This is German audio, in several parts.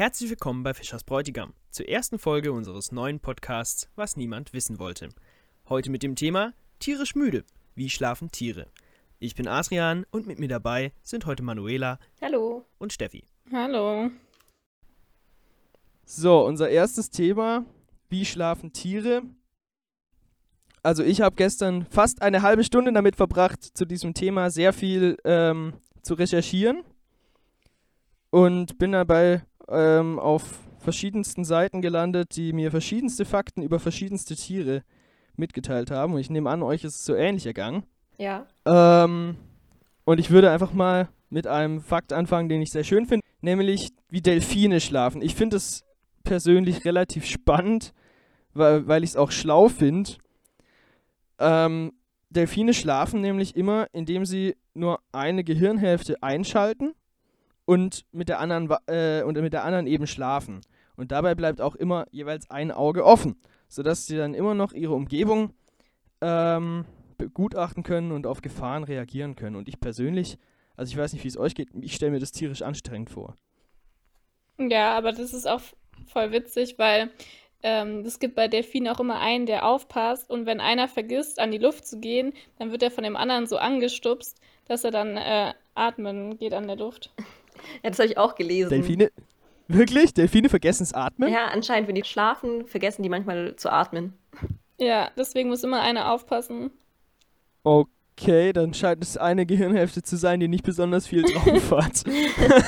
Herzlich willkommen bei Fischers Bräutigam, zur ersten Folge unseres neuen Podcasts Was niemand wissen wollte. Heute mit dem Thema Tierisch müde. Wie schlafen Tiere? Ich bin Adrian und mit mir dabei sind heute Manuela Hallo. und Steffi. Hallo. So, unser erstes Thema, wie schlafen Tiere? Also ich habe gestern fast eine halbe Stunde damit verbracht, zu diesem Thema sehr viel ähm, zu recherchieren und bin dabei ähm, auf verschiedensten Seiten gelandet, die mir verschiedenste Fakten über verschiedenste Tiere mitgeteilt haben. Und ich nehme an, euch ist es so ähnlich ergangen. Ja. Ähm, und ich würde einfach mal mit einem Fakt anfangen, den ich sehr schön finde, nämlich wie Delfine schlafen. Ich finde es persönlich relativ spannend, weil, weil ich es auch schlau finde. Ähm, Delfine schlafen nämlich immer, indem sie nur eine Gehirnhälfte einschalten und mit der anderen äh, und mit der anderen eben schlafen. Und dabei bleibt auch immer jeweils ein Auge offen, sodass sie dann immer noch ihre Umgebung ähm, begutachten können und auf Gefahren reagieren können. Und ich persönlich, also ich weiß nicht, wie es euch geht, ich stelle mir das tierisch anstrengend vor. Ja, aber das ist auch voll witzig, weil ähm, es gibt bei Delfinen auch immer einen, der aufpasst und wenn einer vergisst, an die Luft zu gehen, dann wird er von dem anderen so angestupst, dass er dann äh, atmen geht an der Luft. Ja, das habe ich auch gelesen. Delfine, wirklich? Delfine vergessen das Atmen? Ja, anscheinend, wenn die schlafen, vergessen die manchmal zu atmen. Ja, deswegen muss immer einer aufpassen. Okay, dann scheint es eine Gehirnhälfte zu sein, die nicht besonders viel drauf hat.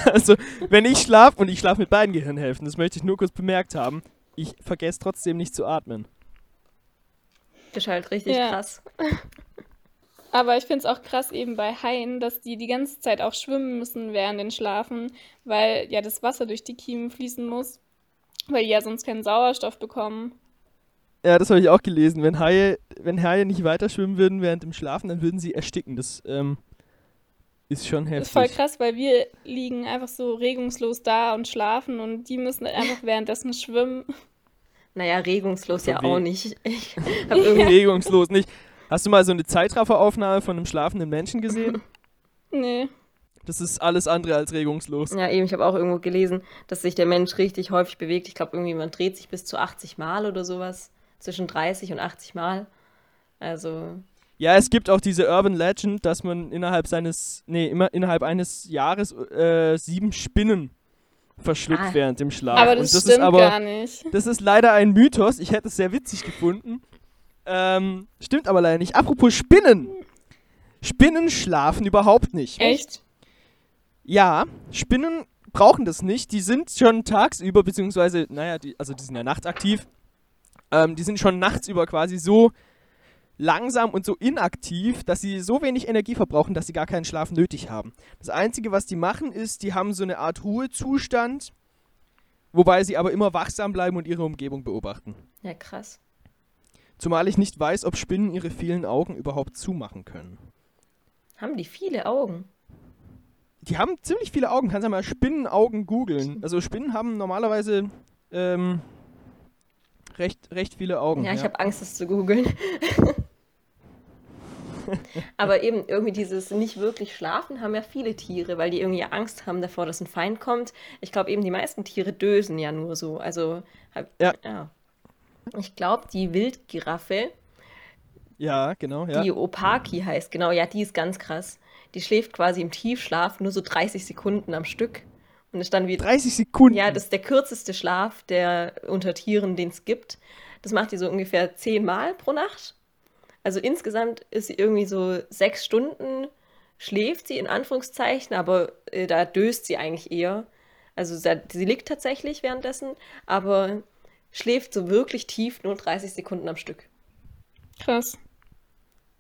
also, wenn ich schlafe, und ich schlafe mit beiden Gehirnhälften, das möchte ich nur kurz bemerkt haben, ich vergesse trotzdem nicht zu atmen. Das ist halt richtig Ja. krass. Aber ich finde es auch krass eben bei Haien, dass die die ganze Zeit auch schwimmen müssen während den Schlafen, weil ja das Wasser durch die Kiemen fließen muss, weil die ja sonst keinen Sauerstoff bekommen. Ja, das habe ich auch gelesen. Wenn Haie, wenn Haie nicht weiter schwimmen würden während dem Schlafen, dann würden sie ersticken. Das ähm, ist schon Das heftig. ist voll krass, weil wir liegen einfach so regungslos da und schlafen und die müssen einfach währenddessen schwimmen. Naja, regungslos ja Von weh. auch nicht. Ich hab irgendwie Regungslos nicht. Hast du mal so eine Zeitrafferaufnahme von einem schlafenden Menschen gesehen? Nee. Das ist alles andere als regungslos. Ja, eben, ich habe auch irgendwo gelesen, dass sich der Mensch richtig häufig bewegt. Ich glaube, irgendwie man dreht sich bis zu 80 Mal oder sowas. Zwischen 30 und 80 Mal. Also, Ja, es gibt auch diese Urban Legend, dass man innerhalb seines, nee, immer innerhalb eines Jahres äh, sieben Spinnen verschluckt Ah. während dem Schlaf. Aber das, das stimmt ist aber, gar nicht. das ist leider ein Mythos. Ich hätte es sehr witzig gefunden. Ähm, stimmt aber leider nicht. Apropos Spinnen. Spinnen schlafen überhaupt nicht. Echt? Ja, Spinnen brauchen das nicht. Die sind schon tagsüber, beziehungsweise, naja, die, also die sind ja nachtaktiv. Ähm, die sind schon nachts über quasi so langsam und so inaktiv, dass sie so wenig Energie verbrauchen, dass sie gar keinen Schlaf nötig haben. Das Einzige, was die machen, ist, die haben so eine Art Ruhezustand, wobei sie aber immer wachsam bleiben und ihre Umgebung beobachten. ja, krass. Zumal ich nicht weiß, ob Spinnen ihre vielen Augen überhaupt zumachen können. Haben die viele Augen? Die haben ziemlich viele Augen. Kannst ja mal Spinnenaugen googeln. Also Spinnen haben normalerweise ähm, recht, recht viele Augen. Ja, ich habe Angst, das zu googeln. Aber eben irgendwie dieses nicht wirklich schlafen haben ja viele Tiere, weil die irgendwie Angst haben davor, dass ein Feind kommt. Ich glaube eben, die meisten Tiere dösen ja nur so. Also, Ja. ja. Ich glaube, die Wildgiraffe, ja, genau. Ja. die Opaki heißt, genau, ja, die ist ganz krass. Die schläft quasi im Tiefschlaf nur so 30 Sekunden am Stück und ist dann wieder 30 Sekunden. ja, das ist der kürzeste Schlaf der unter Tieren, den es gibt. Das macht die so ungefähr zehnmal pro Nacht. Also insgesamt ist sie irgendwie so sechs Stunden, schläft sie in Anführungszeichen, aber äh, da döst sie eigentlich eher. Also sie liegt tatsächlich währenddessen, aber schläft so wirklich tief nur 30 Sekunden am Stück. Krass.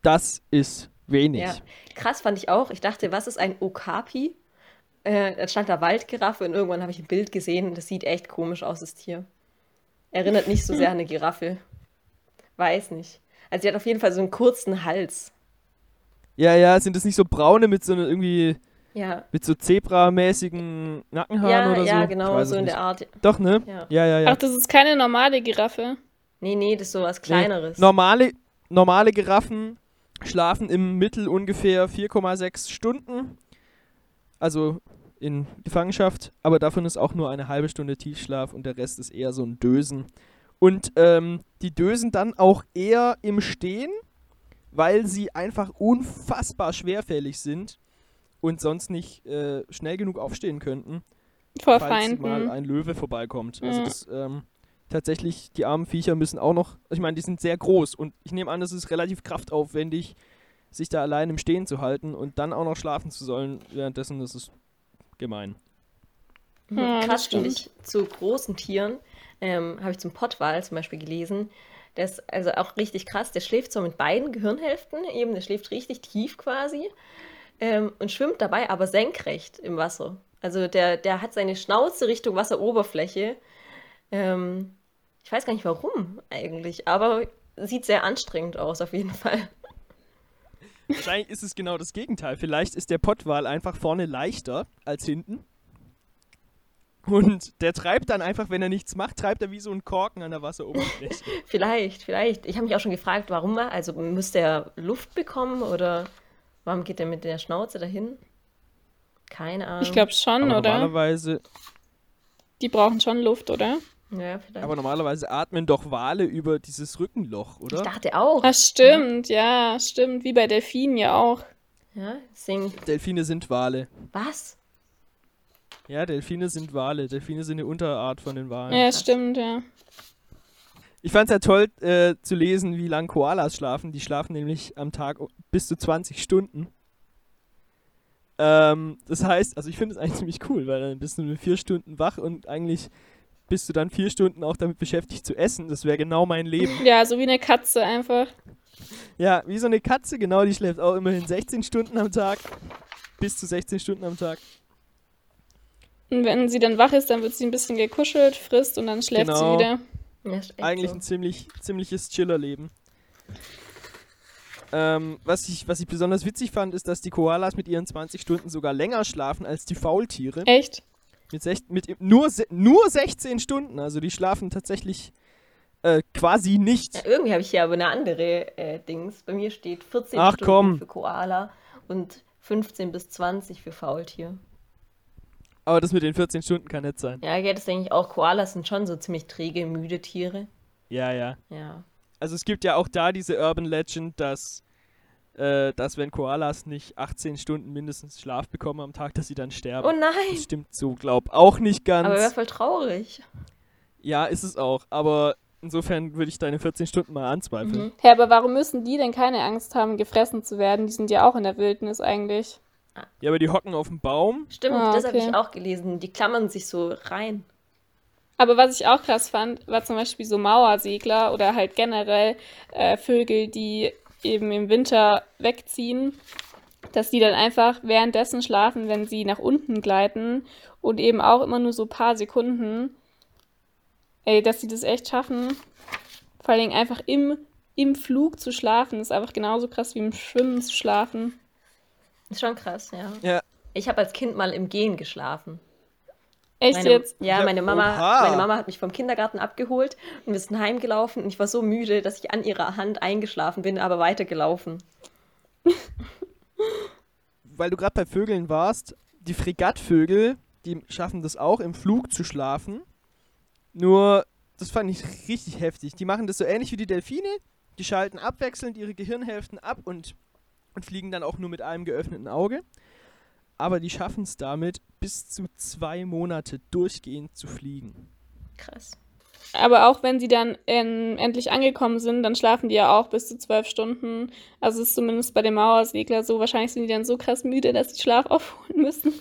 Das ist wenig. Ja, krass fand ich auch. Ich dachte, was ist ein Okapi? Äh, dann stand da Waldgiraffe und irgendwann habe ich ein Bild gesehen. Das sieht echt komisch aus, das Tier. Erinnert nicht so sehr an eine Giraffe. Weiß nicht. Also, sie hat auf jeden Fall so einen kurzen Hals. ja, ja, sind das nicht so braune mit so einer irgendwie Ja, mit so Zebra-mäßigen Nackenhaaren ja, oder so? ja genau, so in nicht. der Art. Doch, ne? Ja. Ja, ja, ja. Ach, das ist keine normale Giraffe. Nee, nee, das ist so was Nee. Kleineres. Normale, normale Giraffen schlafen im Mittel ungefähr 4,6 Stunden. Also in Gefangenschaft, aber davon ist auch nur eine halbe Stunde Tiefschlaf und der Rest ist eher so ein Dösen. Und ähm, die dösen dann auch eher im Stehen, weil sie einfach unfassbar schwerfällig sind und sonst nicht äh, schnell genug aufstehen könnten, Vor falls Feinden. mal ein Löwe vorbeikommt. Also Ja. das, ähm, tatsächlich, die armen Viecher müssen auch noch, ich meine, die sind sehr groß und ich nehme an, das ist relativ kraftaufwendig, sich da allein im Stehen zu halten und dann auch noch schlafen zu sollen währenddessen, das ist gemein. Mhm. Ja, das Krass ich, zu großen Tieren ähm, habe ich zum Pottwal zum Beispiel gelesen. Der ist also auch richtig krass. Der schläft so mit beiden Gehirnhälften, eben, der schläft richtig tief quasi ähm, und schwimmt dabei aber senkrecht im Wasser. Also der, der hat seine Schnauze Richtung Wasseroberfläche. Ähm, ich weiß gar nicht warum eigentlich, aber sieht sehr anstrengend aus auf jeden Fall. Wahrscheinlich ist es genau das Gegenteil. Vielleicht ist der Pottwal einfach vorne leichter als hinten. Und der treibt dann einfach, wenn er nichts macht, treibt er wie so ein Korken an der Wasseroberfläche. Vielleicht, vielleicht. Ich habe mich auch schon gefragt, warum er, also müsste er Luft bekommen oder warum geht er mit der Schnauze dahin? Keine Ahnung. Ich glaube schon, aber oder? normalerweise, Die brauchen schon Luft, oder? Ja, vielleicht. aber normalerweise atmen doch Wale über dieses Rückenloch, ich oder? dachte auch. Ah, stimmt, ja, stimmt. Wie bei Delfinen ja auch. Ja, deswegen, Delfine sind Wale. was? Ja, Delfine sind Wale. Delfine sind eine Unterart von den Walen. Ja, stimmt, ja. Ich fand es ja toll äh, zu lesen, wie lang Koalas schlafen. Die schlafen nämlich am Tag bis zu 20 Stunden. Ähm, das heißt, also ich finde es eigentlich ziemlich cool, weil dann bist du nur vier Stunden wach und eigentlich bist du dann vier Stunden auch damit beschäftigt zu essen. Das wäre genau mein Leben. Ja, so wie eine Katze einfach. Ja, wie so eine Katze, genau, die schläft auch immerhin 16 Stunden am Tag. Bis zu 16 Stunden am Tag. Und wenn sie dann wach ist, dann wird sie ein bisschen gekuschelt, frisst und dann schläft Genau. sie wieder. Eigentlich so. ein ziemlich, ziemliches Chillerleben. Ähm, was, ich, was ich besonders witzig fand, ist, dass die Koalas mit ihren 20 Stunden sogar länger schlafen als die Faultiere. Echt? Mit, sech, mit nur, nur 16 Stunden. Also die schlafen tatsächlich äh, quasi nicht. Ja, irgendwie habe ich hier aber eine andere äh, Dings. Bei mir steht 14 Ach, Stunden komm. für Koala und 15 bis 20 für Faultier. Aber das mit den 14 Stunden kann nicht sein. Ja, ja, das denke ich auch. Koalas sind schon so ziemlich träge, müde Tiere. Ja, ja. Ja. Also es gibt ja auch da diese Urban Legend, dass, äh, dass wenn Koalas nicht 18 Stunden mindestens Schlaf bekommen am Tag, dass sie dann sterben. Oh nein! Das stimmt so, glaub auch nicht ganz. Aber wäre voll traurig. Ja, ist es auch. Aber insofern würde ich deine 14 Stunden mal anzweifeln. Mhm. Hä, aber warum müssen die denn keine Angst haben, gefressen zu werden? Die sind ja auch in der Wildnis eigentlich. Ja, aber die hocken auf dem Baum. Stimmt, Ah, das habe okay. ich auch gelesen. Die klammern sich so rein. Aber was ich auch krass fand, war zum Beispiel so Mauersegler oder halt generell äh, Vögel, die eben im Winter wegziehen, dass die dann einfach währenddessen schlafen, wenn sie nach unten gleiten und eben auch immer nur so ein paar Sekunden. Ey, dass sie das echt schaffen. Vor allen Dingen einfach im, im Flug zu schlafen, ist einfach genauso krass wie im Schwimmen zu schlafen. Ist schon krass, ja. Ja. Ich habe als Kind mal im Gehen geschlafen. Echt Meine, jetzt? Ja, meine Mama, oha. meine Mama hat mich vom Kindergarten abgeholt und wir sind heimgelaufen und ich war so müde, dass ich an ihrer Hand eingeschlafen bin, aber weitergelaufen. Weil du gerade bei Vögeln warst, die Fregattvögel, die schaffen das auch, im Flug zu schlafen. Nur, das fand ich richtig heftig. Die machen das so ähnlich wie die Delfine. Die schalten abwechselnd ihre Gehirnhälften ab und, und fliegen dann auch nur mit einem geöffneten Auge. Aber die schaffen es damit, bis zu zwei Monate durchgehend zu fliegen. Krass. Aber auch wenn sie dann ähm, endlich angekommen sind, dann schlafen die ja auch bis zu zwölf Stunden. Also ist zumindest bei dem Mauersegler so. Wahrscheinlich sind die dann so krass müde, dass sie Schlaf aufholen müssen.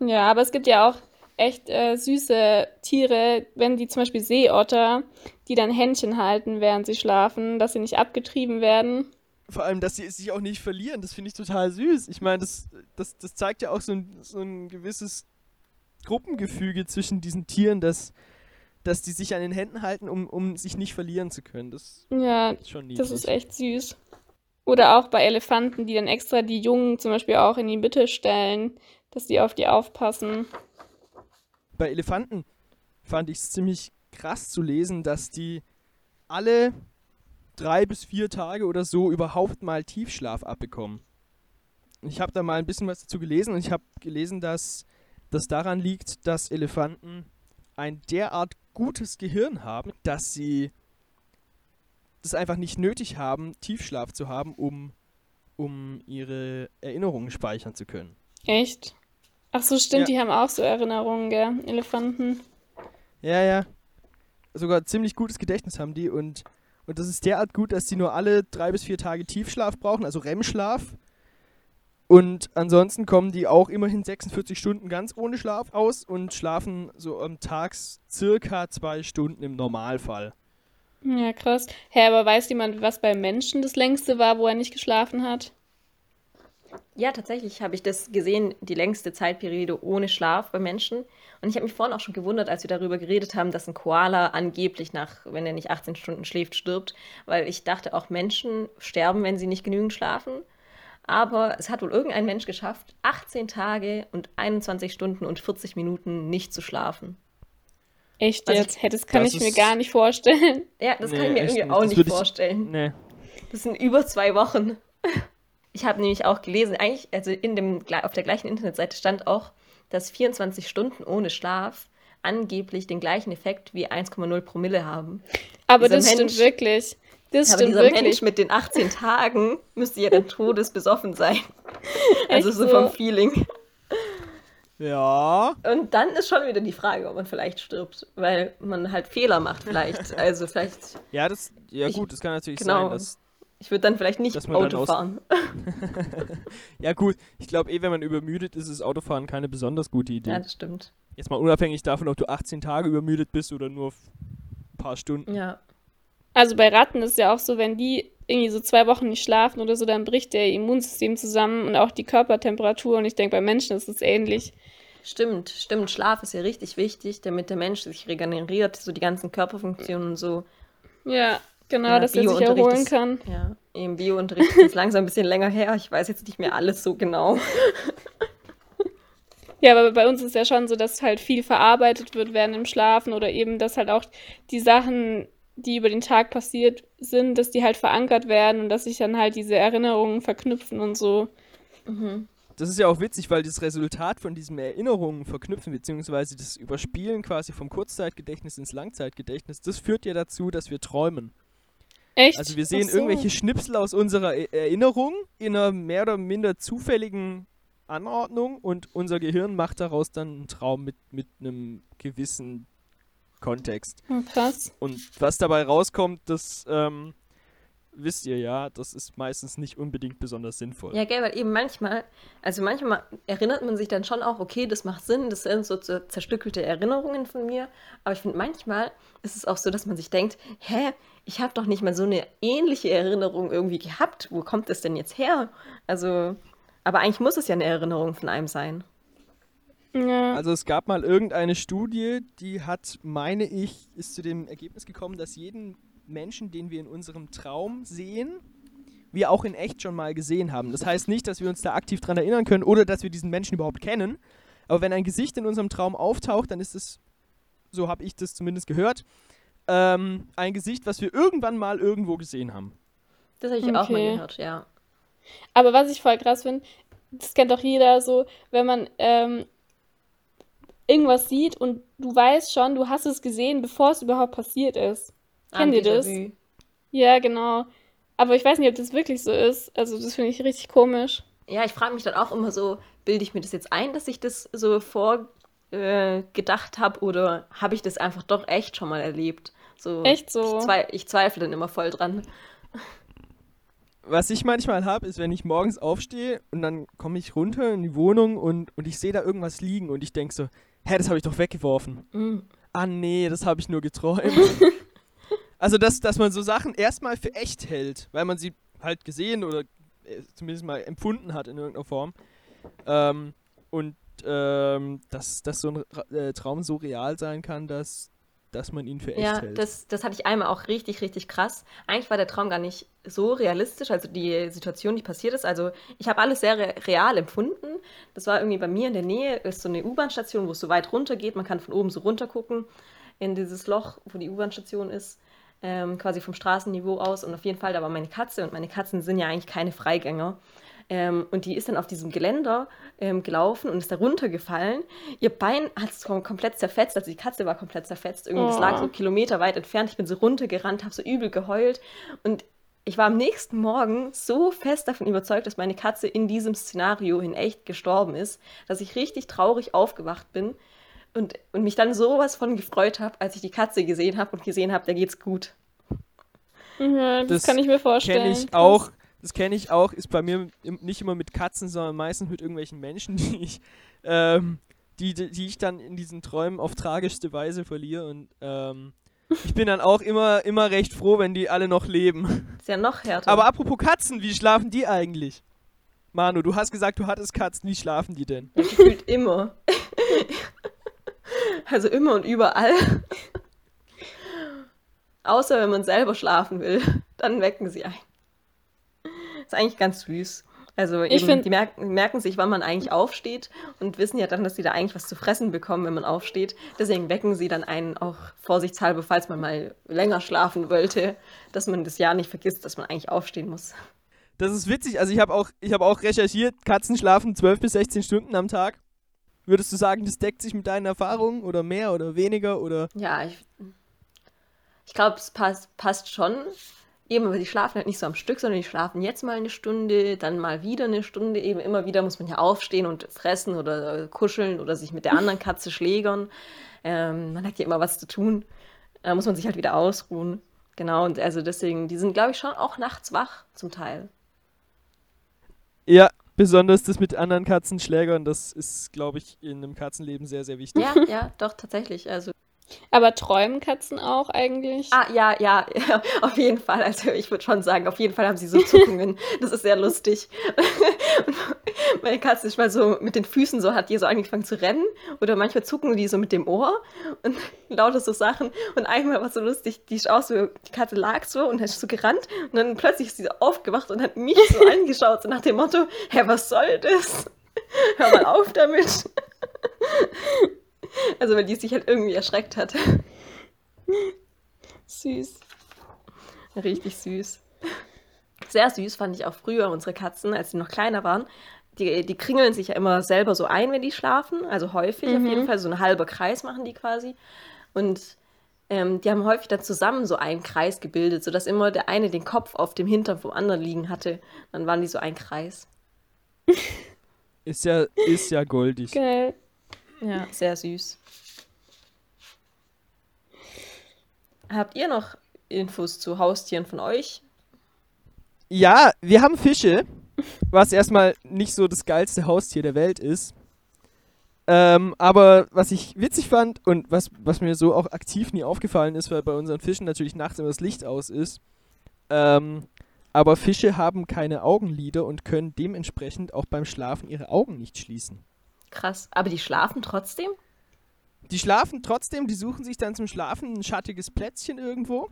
Ja, aber es gibt ja auch echt äh, süße Tiere, wenn die zum Beispiel Seeotter, die dann Händchen halten, während sie schlafen, dass sie nicht abgetrieben werden. Vor allem, dass sie sich auch nicht verlieren, das finde ich total süß. Ich meine, das, das, das zeigt ja auch so ein, so ein gewisses Gruppengefüge zwischen diesen Tieren, dass, dass die sich an den Händen halten, um, um sich nicht verlieren zu können. Das Ja, ist schon niedlich. das ist echt süß. Oder auch bei Elefanten, die dann extra die Jungen zum Beispiel auch in die Mitte stellen, dass die auf die aufpassen. Bei Elefanten fand ich es ziemlich krass zu lesen, dass die alle drei bis vier Tage oder so überhaupt mal Tiefschlaf abbekommen. Ich habe da mal ein bisschen was dazu gelesen und ich habe gelesen, dass das daran liegt, dass Elefanten ein derart gutes Gehirn haben, dass sie das einfach nicht nötig haben, Tiefschlaf zu haben, um, um ihre Erinnerungen speichern zu können. Echt? Ach so, stimmt, Ja. die haben auch so Erinnerungen, gell? Elefanten. Ja, ja. Sogar ziemlich gutes Gedächtnis haben die und, und das ist derart gut, dass die nur alle drei bis vier Tage Tiefschlaf brauchen, also REM-Schlaf. Und ansonsten kommen die auch immerhin 46 Stunden ganz ohne Schlaf aus und schlafen so am Tag circa zwei Stunden im Normalfall. Ja, krass. Hä, aber weiß jemand, was beim Menschen das längste war, wo er nicht geschlafen hat? Ja, tatsächlich habe ich das gesehen, die längste Zeitperiode ohne Schlaf bei Menschen. Und ich habe mich vorhin auch schon gewundert, als wir darüber geredet haben, dass ein Koala angeblich nach, wenn er nicht 18 Stunden schläft, stirbt. Weil ich dachte, auch Menschen sterben, wenn sie nicht genügend schlafen. Aber es hat wohl irgendein Mensch geschafft, 18 Tage und 21 Stunden und 40 Minuten nicht zu schlafen. Echt Also jetzt? Hä, das kann das ich mir gar nicht vorstellen. Ja, das kann Nee, ich mir irgendwie nicht. auch Das nicht würde ich- vorstellen. Nee. Das sind über zwei Wochen. Ich habe nämlich auch gelesen, eigentlich, also in dem, auf der gleichen Internetseite stand auch, dass 24 Stunden ohne Schlaf angeblich den gleichen Effekt wie 1,0 Promille haben. Aber Dieser das stimmt Mensch- wirklich. Das Aber stimmt dieser wirklich. Mensch mit den 18 Tagen müsste ja dann todesbesoffen sein. Also so so? vom Feeling. Ja. Und dann ist schon wieder die Frage, ob man vielleicht stirbt, weil man halt Fehler macht vielleicht. Also vielleicht, Ja, das, ja Ich- gut, das kann natürlich genau. sein, dass ich würde dann vielleicht nicht Auto fahren. Ja gut, ich glaube eh, wenn man übermüdet ist, ist Autofahren keine besonders gute Idee. Ja, das stimmt. Jetzt mal unabhängig davon, ob du 18 Tage übermüdet bist oder nur ein paar Stunden. Ja. Also bei Ratten ist ja auch so, wenn die irgendwie so zwei Wochen nicht schlafen oder so, dann bricht der Immunsystem zusammen und auch die Körpertemperatur. Und ich denke, bei Menschen ist es ähnlich. Stimmt, stimmt. Schlaf ist ja richtig wichtig, damit der Mensch sich regeneriert, so die ganzen Körperfunktionen und so. Ja, genau, Ja, dass er sich erholen ist- kann. Ja, im Biounterricht ist es langsam ein bisschen länger her. Ich weiß jetzt nicht mehr alles so genau. Ja, aber bei uns ist ja schon so, dass halt viel verarbeitet wird während dem Schlafen oder eben, dass halt auch die Sachen, die über den Tag passiert sind, dass die halt verankert werden und dass sich dann halt diese Erinnerungen verknüpfen und so. Das ist ja auch witzig, weil das Resultat von diesem Erinnerungen verknüpfen, beziehungsweise das Überspielen quasi vom Kurzzeitgedächtnis ins Langzeitgedächtnis, das führt ja dazu, dass wir träumen. Echt? Also wir sehen so. irgendwelche Schnipsel aus unserer E- Erinnerung in einer mehr oder minder zufälligen Anordnung und unser Gehirn macht daraus dann einen Traum mit, mit einem gewissen Kontext. Oh, krass. Und was dabei rauskommt, das ähm, wisst ihr ja, das ist meistens nicht unbedingt besonders sinnvoll. Ja, gell, weil eben manchmal, also manchmal erinnert man sich dann schon auch, okay, das macht Sinn, das sind so zer- zerstückelte Erinnerungen von mir. Aber ich finde, manchmal ist es auch so, dass man sich denkt, hä, ich habe doch nicht mal so eine ähnliche Erinnerung irgendwie gehabt. Wo kommt das denn jetzt her? Also, aber eigentlich muss es ja eine Erinnerung von einem sein. Ja. Also es gab mal irgendeine Studie, die hat, meine ich, ist zu dem Ergebnis gekommen, dass jeden Menschen, den wir in unserem Traum sehen, wir auch in echt schon mal gesehen haben. Das heißt nicht, dass wir uns da aktiv dran erinnern können oder dass wir diesen Menschen überhaupt kennen. Aber wenn ein Gesicht in unserem Traum auftaucht, dann ist es, so habe ich das zumindest gehört, ähm, ein Gesicht, was wir irgendwann mal irgendwo gesehen haben. Das habe ich auch mal Okay. gehört, ja. Aber was ich voll krass finde, das kennt doch jeder so, wenn man ähm, irgendwas sieht und du weißt schon, du hast es gesehen, bevor es überhaupt passiert ist. Kennt ihr Ah, das? Ja, genau. Aber ich weiß nicht, ob das wirklich so ist. Also das finde ich richtig komisch. Ja, ich frage mich dann auch immer so, bilde ich mir das jetzt ein, dass ich das so vorgedacht äh, habe oder habe ich das einfach doch echt schon mal erlebt? So, Echt so? Ich, zwei, ich zweifle dann immer voll dran. Was ich manchmal habe, ist, wenn ich morgens aufstehe und dann komme ich runter in die Wohnung und, und ich sehe da irgendwas liegen und ich denke so, hä, das habe ich doch weggeworfen. Mhm. Ah nee, das habe ich nur geträumt. also, dass, dass man so Sachen erstmal für echt hält, weil man sie halt gesehen oder äh, zumindest mal empfunden hat in irgendeiner Form. Ähm, und ähm, dass, dass so ein äh, Traum so real sein kann, dass, dass man ihn für echt Ja, hält. das, das hatte ich einmal auch richtig, richtig krass. Eigentlich war der Traum gar nicht so realistisch, also die Situation, die passiert ist. Also ich habe alles sehr re real empfunden. Das war irgendwie bei mir in der Nähe, ist so eine U-Bahn-Station, wo es so weit runter geht. Man kann von oben so runter gucken in dieses Loch, wo die U-Bahn-Station ist, ähm, quasi vom Straßenniveau aus. Und auf jeden Fall, da war meine Katze und meine Katzen sind ja eigentlich keine Freigänger. Ähm, und die ist dann auf diesem Geländer ähm, gelaufen und ist da runtergefallen. Ihr Bein hat es komplett zerfetzt, also die Katze war komplett zerfetzt. Irgendwie, das lag so Oh. kilometerweit entfernt. Ich bin so runtergerannt, habe so übel geheult. Und ich war am nächsten Morgen so fest davon überzeugt, dass meine Katze in diesem Szenario in echt gestorben ist, dass ich richtig traurig aufgewacht bin und, und mich dann sowas von gefreut habe, als ich die Katze gesehen habe und gesehen habe, der geht's gut. Ja, das, Das kann ich mir vorstellen. Kenne ich auch. Das kenne ich auch. Ist bei mir nicht immer mit Katzen, sondern meistens mit irgendwelchen Menschen, die ich, ähm, die, die die ich dann in diesen Träumen auf tragischste Weise verliere. Und ähm, ich bin dann auch immer, immer recht froh, wenn die alle noch leben. Ist ja noch härter. Aber apropos Katzen, wie schlafen die eigentlich? Manu, du hast gesagt, du hattest Katzen. Wie schlafen die denn? Ja, gefühlt immer. also immer und überall. Außer wenn man selber schlafen will, dann wecken sie ein. Ist eigentlich ganz süß. Also Ich eben, find- die merken, merken sich, wann man eigentlich aufsteht und wissen ja dann, dass sie da eigentlich was zu fressen bekommen, wenn man aufsteht. Deswegen wecken sie dann einen auch vorsichtshalber, falls man mal länger schlafen wollte, dass man das Jahr nicht vergisst, dass man eigentlich aufstehen muss. Das ist witzig. Also ich habe auch, ich hab auch recherchiert, Katzen schlafen 12 bis 16 Stunden am Tag. Würdest du sagen, das deckt sich mit deinen Erfahrungen oder mehr oder weniger oder Ja, ich, ich glaube, es passt, passt schon. Eben, aber die schlafen halt nicht so am Stück, sondern die schlafen jetzt mal eine Stunde, dann mal wieder eine Stunde. Eben immer wieder muss man ja aufstehen und fressen oder äh, kuscheln oder sich mit der anderen Katze schlägern. Ähm, man hat ja immer was zu tun. Da muss man sich halt wieder ausruhen. Genau, und also deswegen, die sind, glaube ich, schon auch nachts wach zum Teil. Ja, besonders das mit anderen Katzenschlägern, das ist, glaube ich, in einem Katzenleben sehr, sehr wichtig. Ja, ja, doch, tatsächlich. Also Aber träumen Katzen auch eigentlich? Ah, ja, ja, ja, auf jeden Fall. Also ich würde schon sagen, auf jeden Fall haben sie so Zuckungen. Das ist sehr lustig. Meine Katze ist mal so mit den Füßen so, hat die so angefangen zu rennen. Oder manchmal zucken die so mit dem Ohr und lauter so Sachen. Und einmal war so lustig, die ist auch so, die Katze lag so und ist so gerannt. Und dann plötzlich ist sie so aufgewacht und hat mich so angeschaut, so nach dem Motto, hä, was soll das? Hör mal auf damit. Also weil die sich halt irgendwie erschreckt hat. Süß. Richtig süß. Sehr süß fand ich auch früher unsere Katzen, als sie noch kleiner waren. Die, die kringeln sich ja immer selber so ein, wenn die schlafen. Also häufig auf jeden Fall. So ein halber Kreis machen die quasi. Und ähm, die haben häufig dann zusammen so einen Kreis gebildet, sodass immer der eine den Kopf auf dem Hintern vom anderen liegen hatte. Dann waren die so ein Kreis. Ist ja, ist ja goldig. Geil. Ja, sehr süß. Habt ihr noch Infos zu Haustieren von euch? Ja, wir haben Fische, was erstmal nicht so das geilste Haustier der Welt ist. Ähm, aber was ich witzig fand und was, was mir so auch aktiv nie aufgefallen ist, weil bei unseren Fischen natürlich nachts immer das Licht aus ist, ähm, aber Fische haben keine Augenlider und können dementsprechend auch beim Schlafen ihre Augen nicht schließen. Krass. Aber die schlafen trotzdem? Die schlafen trotzdem, die suchen sich dann zum Schlafen ein schattiges Plätzchen irgendwo.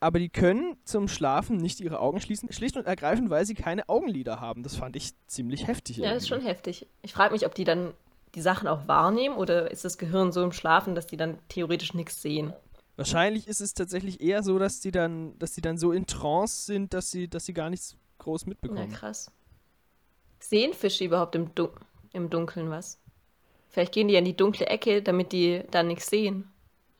Aber die können zum Schlafen nicht ihre Augen schließen, schlicht und ergreifend, weil sie keine Augenlider haben. Das fand ich ziemlich heftig. Ja, das ist irgendwie. schon heftig. Ich frage mich, ob die dann die Sachen auch wahrnehmen oder ist das Gehirn so im Schlafen, dass die dann theoretisch nichts sehen? Wahrscheinlich ist es tatsächlich eher so, dass die dann, dass die dann so in Trance sind, dass sie, dass sie gar nichts groß Ja, mitbekommen. krass. Sehen Fische überhaupt im, Dun im Dunkeln was? Vielleicht gehen die ja in die dunkle Ecke, damit die dann nichts sehen.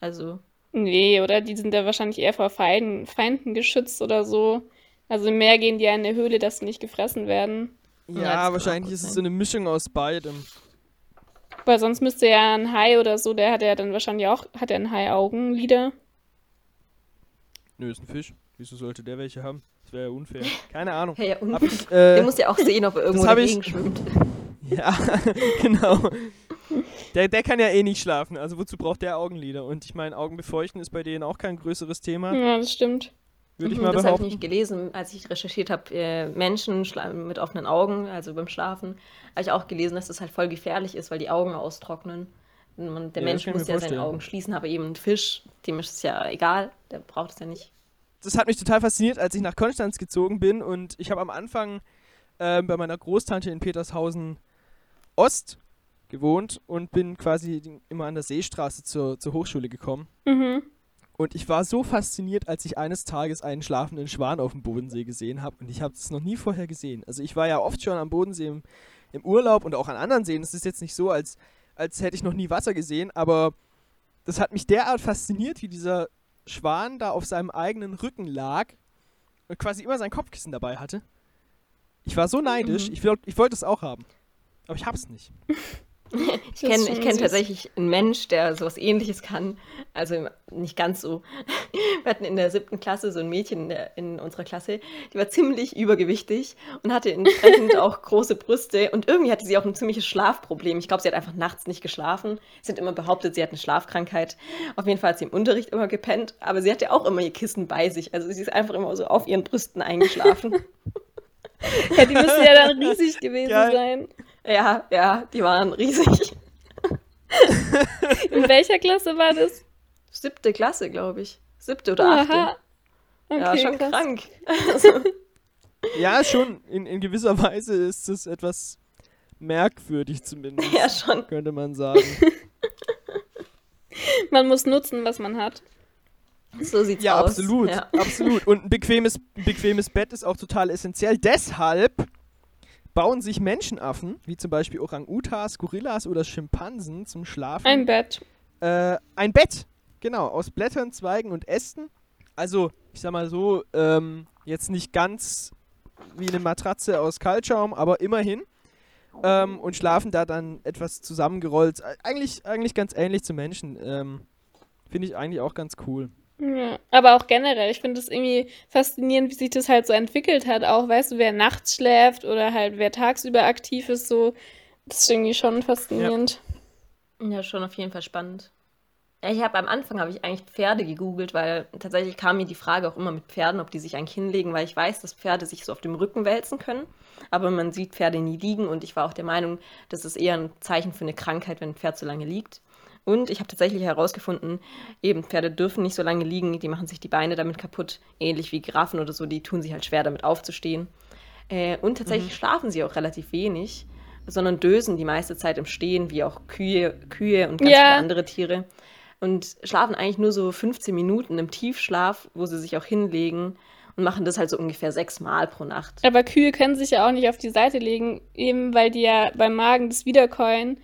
Also, Nee, oder? Die sind ja wahrscheinlich eher vor Feinden, Feinden geschützt oder so. Also im Meer gehen die ja in eine Höhle, dass sie nicht gefressen werden. ja, Ja, wahrscheinlich ist es so eine Mischung aus beidem. Weil sonst müsste ja ein Hai oder so, der hat ja dann wahrscheinlich auch, hat er ein Hai-Augenlider. Nö, ist ein Fisch. Wieso sollte der welche haben? Das wäre ja unfair. Keine Ahnung. hey, ja, und Hab ich, äh, der muss ja auch sehen, ob er irgendwo hab ich- dagegen schwimmt. Ja, genau. Der, der kann ja eh nicht schlafen, also wozu braucht der Augenlider? Und ich meine, Augen befeuchten ist bei denen auch kein größeres Thema, Ja, das stimmt. würde ich Mhm, mal das habe ich behaupten. nämlich gelesen, als ich recherchiert habe, äh, Menschen mit offenen Augen, also beim Schlafen, habe ich auch gelesen, dass das halt voll gefährlich ist, weil die Augen austrocknen. Und Man, der Ja, Mensch muss ja seine vorstellen. Augen schließen, aber eben ein Fisch, dem ist es ja egal, der braucht es ja nicht. Das hat mich total fasziniert, als ich nach Konstanz gezogen bin und ich habe am Anfang ähm, bei meiner Großtante in Petershausen Ost gewohnt und bin quasi immer an der Seestraße zur, zur Hochschule gekommen. Mhm. Und ich war so fasziniert, als ich eines Tages einen schlafenden Schwan auf dem Bodensee gesehen habe. Und ich habe es noch nie vorher gesehen. Also ich war ja oft schon am Bodensee im, im Urlaub und auch an anderen Seen. Es ist jetzt nicht so, als, als hätte ich noch nie Wasser gesehen, aber das hat mich derart fasziniert, wie dieser Schwan da auf seinem eigenen Rücken lag und quasi immer sein Kopfkissen dabei hatte. Ich war so neidisch, Mhm. ich, ich wollte es auch haben. Aber ich hab's nicht. Ich kenne ich kenn tatsächlich einen Mensch, der sowas ähnliches kann. Also nicht ganz so. Wir hatten in der siebten Klasse so ein Mädchen in, der, in unserer Klasse, die war ziemlich übergewichtig und hatte entsprechend auch große Brüste. Und irgendwie hatte sie auch ein ziemliches Schlafproblem. Ich glaube, sie hat einfach nachts nicht geschlafen. Sie hat immer behauptet, sie hat eine Schlafkrankheit. Auf jeden Fall hat sie im Unterricht immer gepennt. Aber sie hatte auch immer ihr Kissen bei sich. Also sie ist einfach immer so auf ihren Brüsten eingeschlafen. Ja, die müsste ja dann riesig gewesen Geil. sein. Ja, ja, die waren riesig. In welcher Klasse war das? Siebte Klasse, glaube ich. Siebte oder achte. Aha. Okay, ja, schon krass. krank. Also, Ja, schon, in, in gewisser Weise ist es etwas merkwürdig zumindest, ja, schon. könnte man sagen. Man muss nutzen, was man hat. So sieht's Ja, aus. absolut, Ja. absolut. Und ein bequemes, ein bequemes Bett ist auch total essentiell. Deshalb bauen sich Menschenaffen, wie zum Beispiel Orang-Utas, Gorillas oder Schimpansen zum Schlafen Ein Bett. äh, ein Bett. Genau, aus Blättern, Zweigen und Ästen. Also, ich sag mal so, ähm, jetzt nicht ganz wie eine Matratze aus Kaltschaum, aber immerhin. Ähm, und schlafen da dann etwas zusammengerollt. Eigentlich, eigentlich ganz ähnlich zu Menschen. Ähm, Finde ich eigentlich auch ganz cool. Ja, aber auch generell, ich finde es irgendwie faszinierend, wie sich das halt so entwickelt hat. Auch, weißt du, wer nachts schläft oder halt wer tagsüber aktiv ist, so. Das ist irgendwie schon faszinierend. ja, schon auf jeden Fall spannend. Ja, ich habe am Anfang habe ich eigentlich Pferde gegoogelt, weil tatsächlich kam mir die Frage auch immer mit Pferden, ob die sich eigentlich hinlegen, weil ich weiß, dass Pferde sich so auf dem Rücken wälzen können. Aber man sieht Pferde nie liegen und ich war auch der Meinung, das ist eher ein Zeichen für eine Krankheit, wenn ein Pferd so lange liegt. Und ich habe tatsächlich herausgefunden, eben Pferde dürfen nicht so lange liegen, die machen sich die Beine damit kaputt, ähnlich wie Giraffen oder so, die tun sich halt schwer damit aufzustehen. Äh, und tatsächlich schlafen sie auch relativ wenig, sondern dösen die meiste Zeit im Stehen, wie auch Kühe, Kühe und ganz Ja. viele andere Tiere. Und schlafen eigentlich nur so 15 Minuten im Tiefschlaf, wo sie sich auch hinlegen und machen das halt so ungefähr sechs Mal pro Nacht. Aber Kühe können sich ja auch nicht auf die Seite legen, eben weil die ja beim Magen das wiederkäuen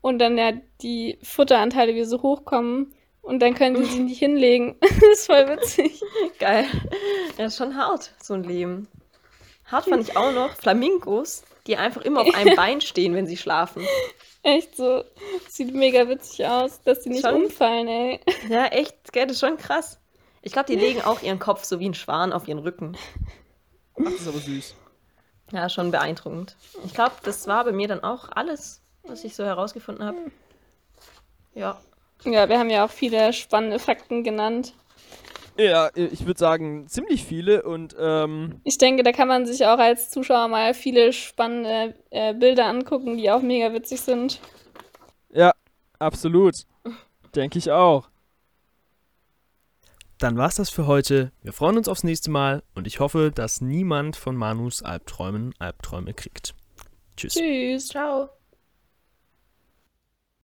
und dann ja die Futteranteile wieder so hochkommen und dann können die sich nicht hinlegen. das ist voll witzig. Geil. Ja, ist schon hart, so ein Leben. Hart fand ich auch noch Flamingos, die einfach immer auf einem Bein stehen, wenn sie schlafen. Echt so. Sieht mega witzig aus, dass die nicht Schon. umfallen, ey. Ja, echt, gell, das ist schon krass. Ich glaube, die legen auch ihren Kopf so wie ein Schwan auf ihren Rücken. Ach, das ist aber süß. Ja, schon beeindruckend. Ich glaube, das war bei mir dann auch alles, was ich so herausgefunden habe. Ja. Ja, wir haben ja auch viele spannende Fakten genannt. Ja, ich würde sagen, ziemlich viele und ähm, Ich denke, da kann man sich auch als Zuschauer mal viele spannende äh, Bilder angucken, die auch mega witzig sind. ja, absolut. Denke ich auch. Dann war's das für heute. Wir freuen uns aufs nächste Mal und ich hoffe, dass niemand von Manus Albträumen Albträume kriegt. Tschüss. Tschüss. Ciao.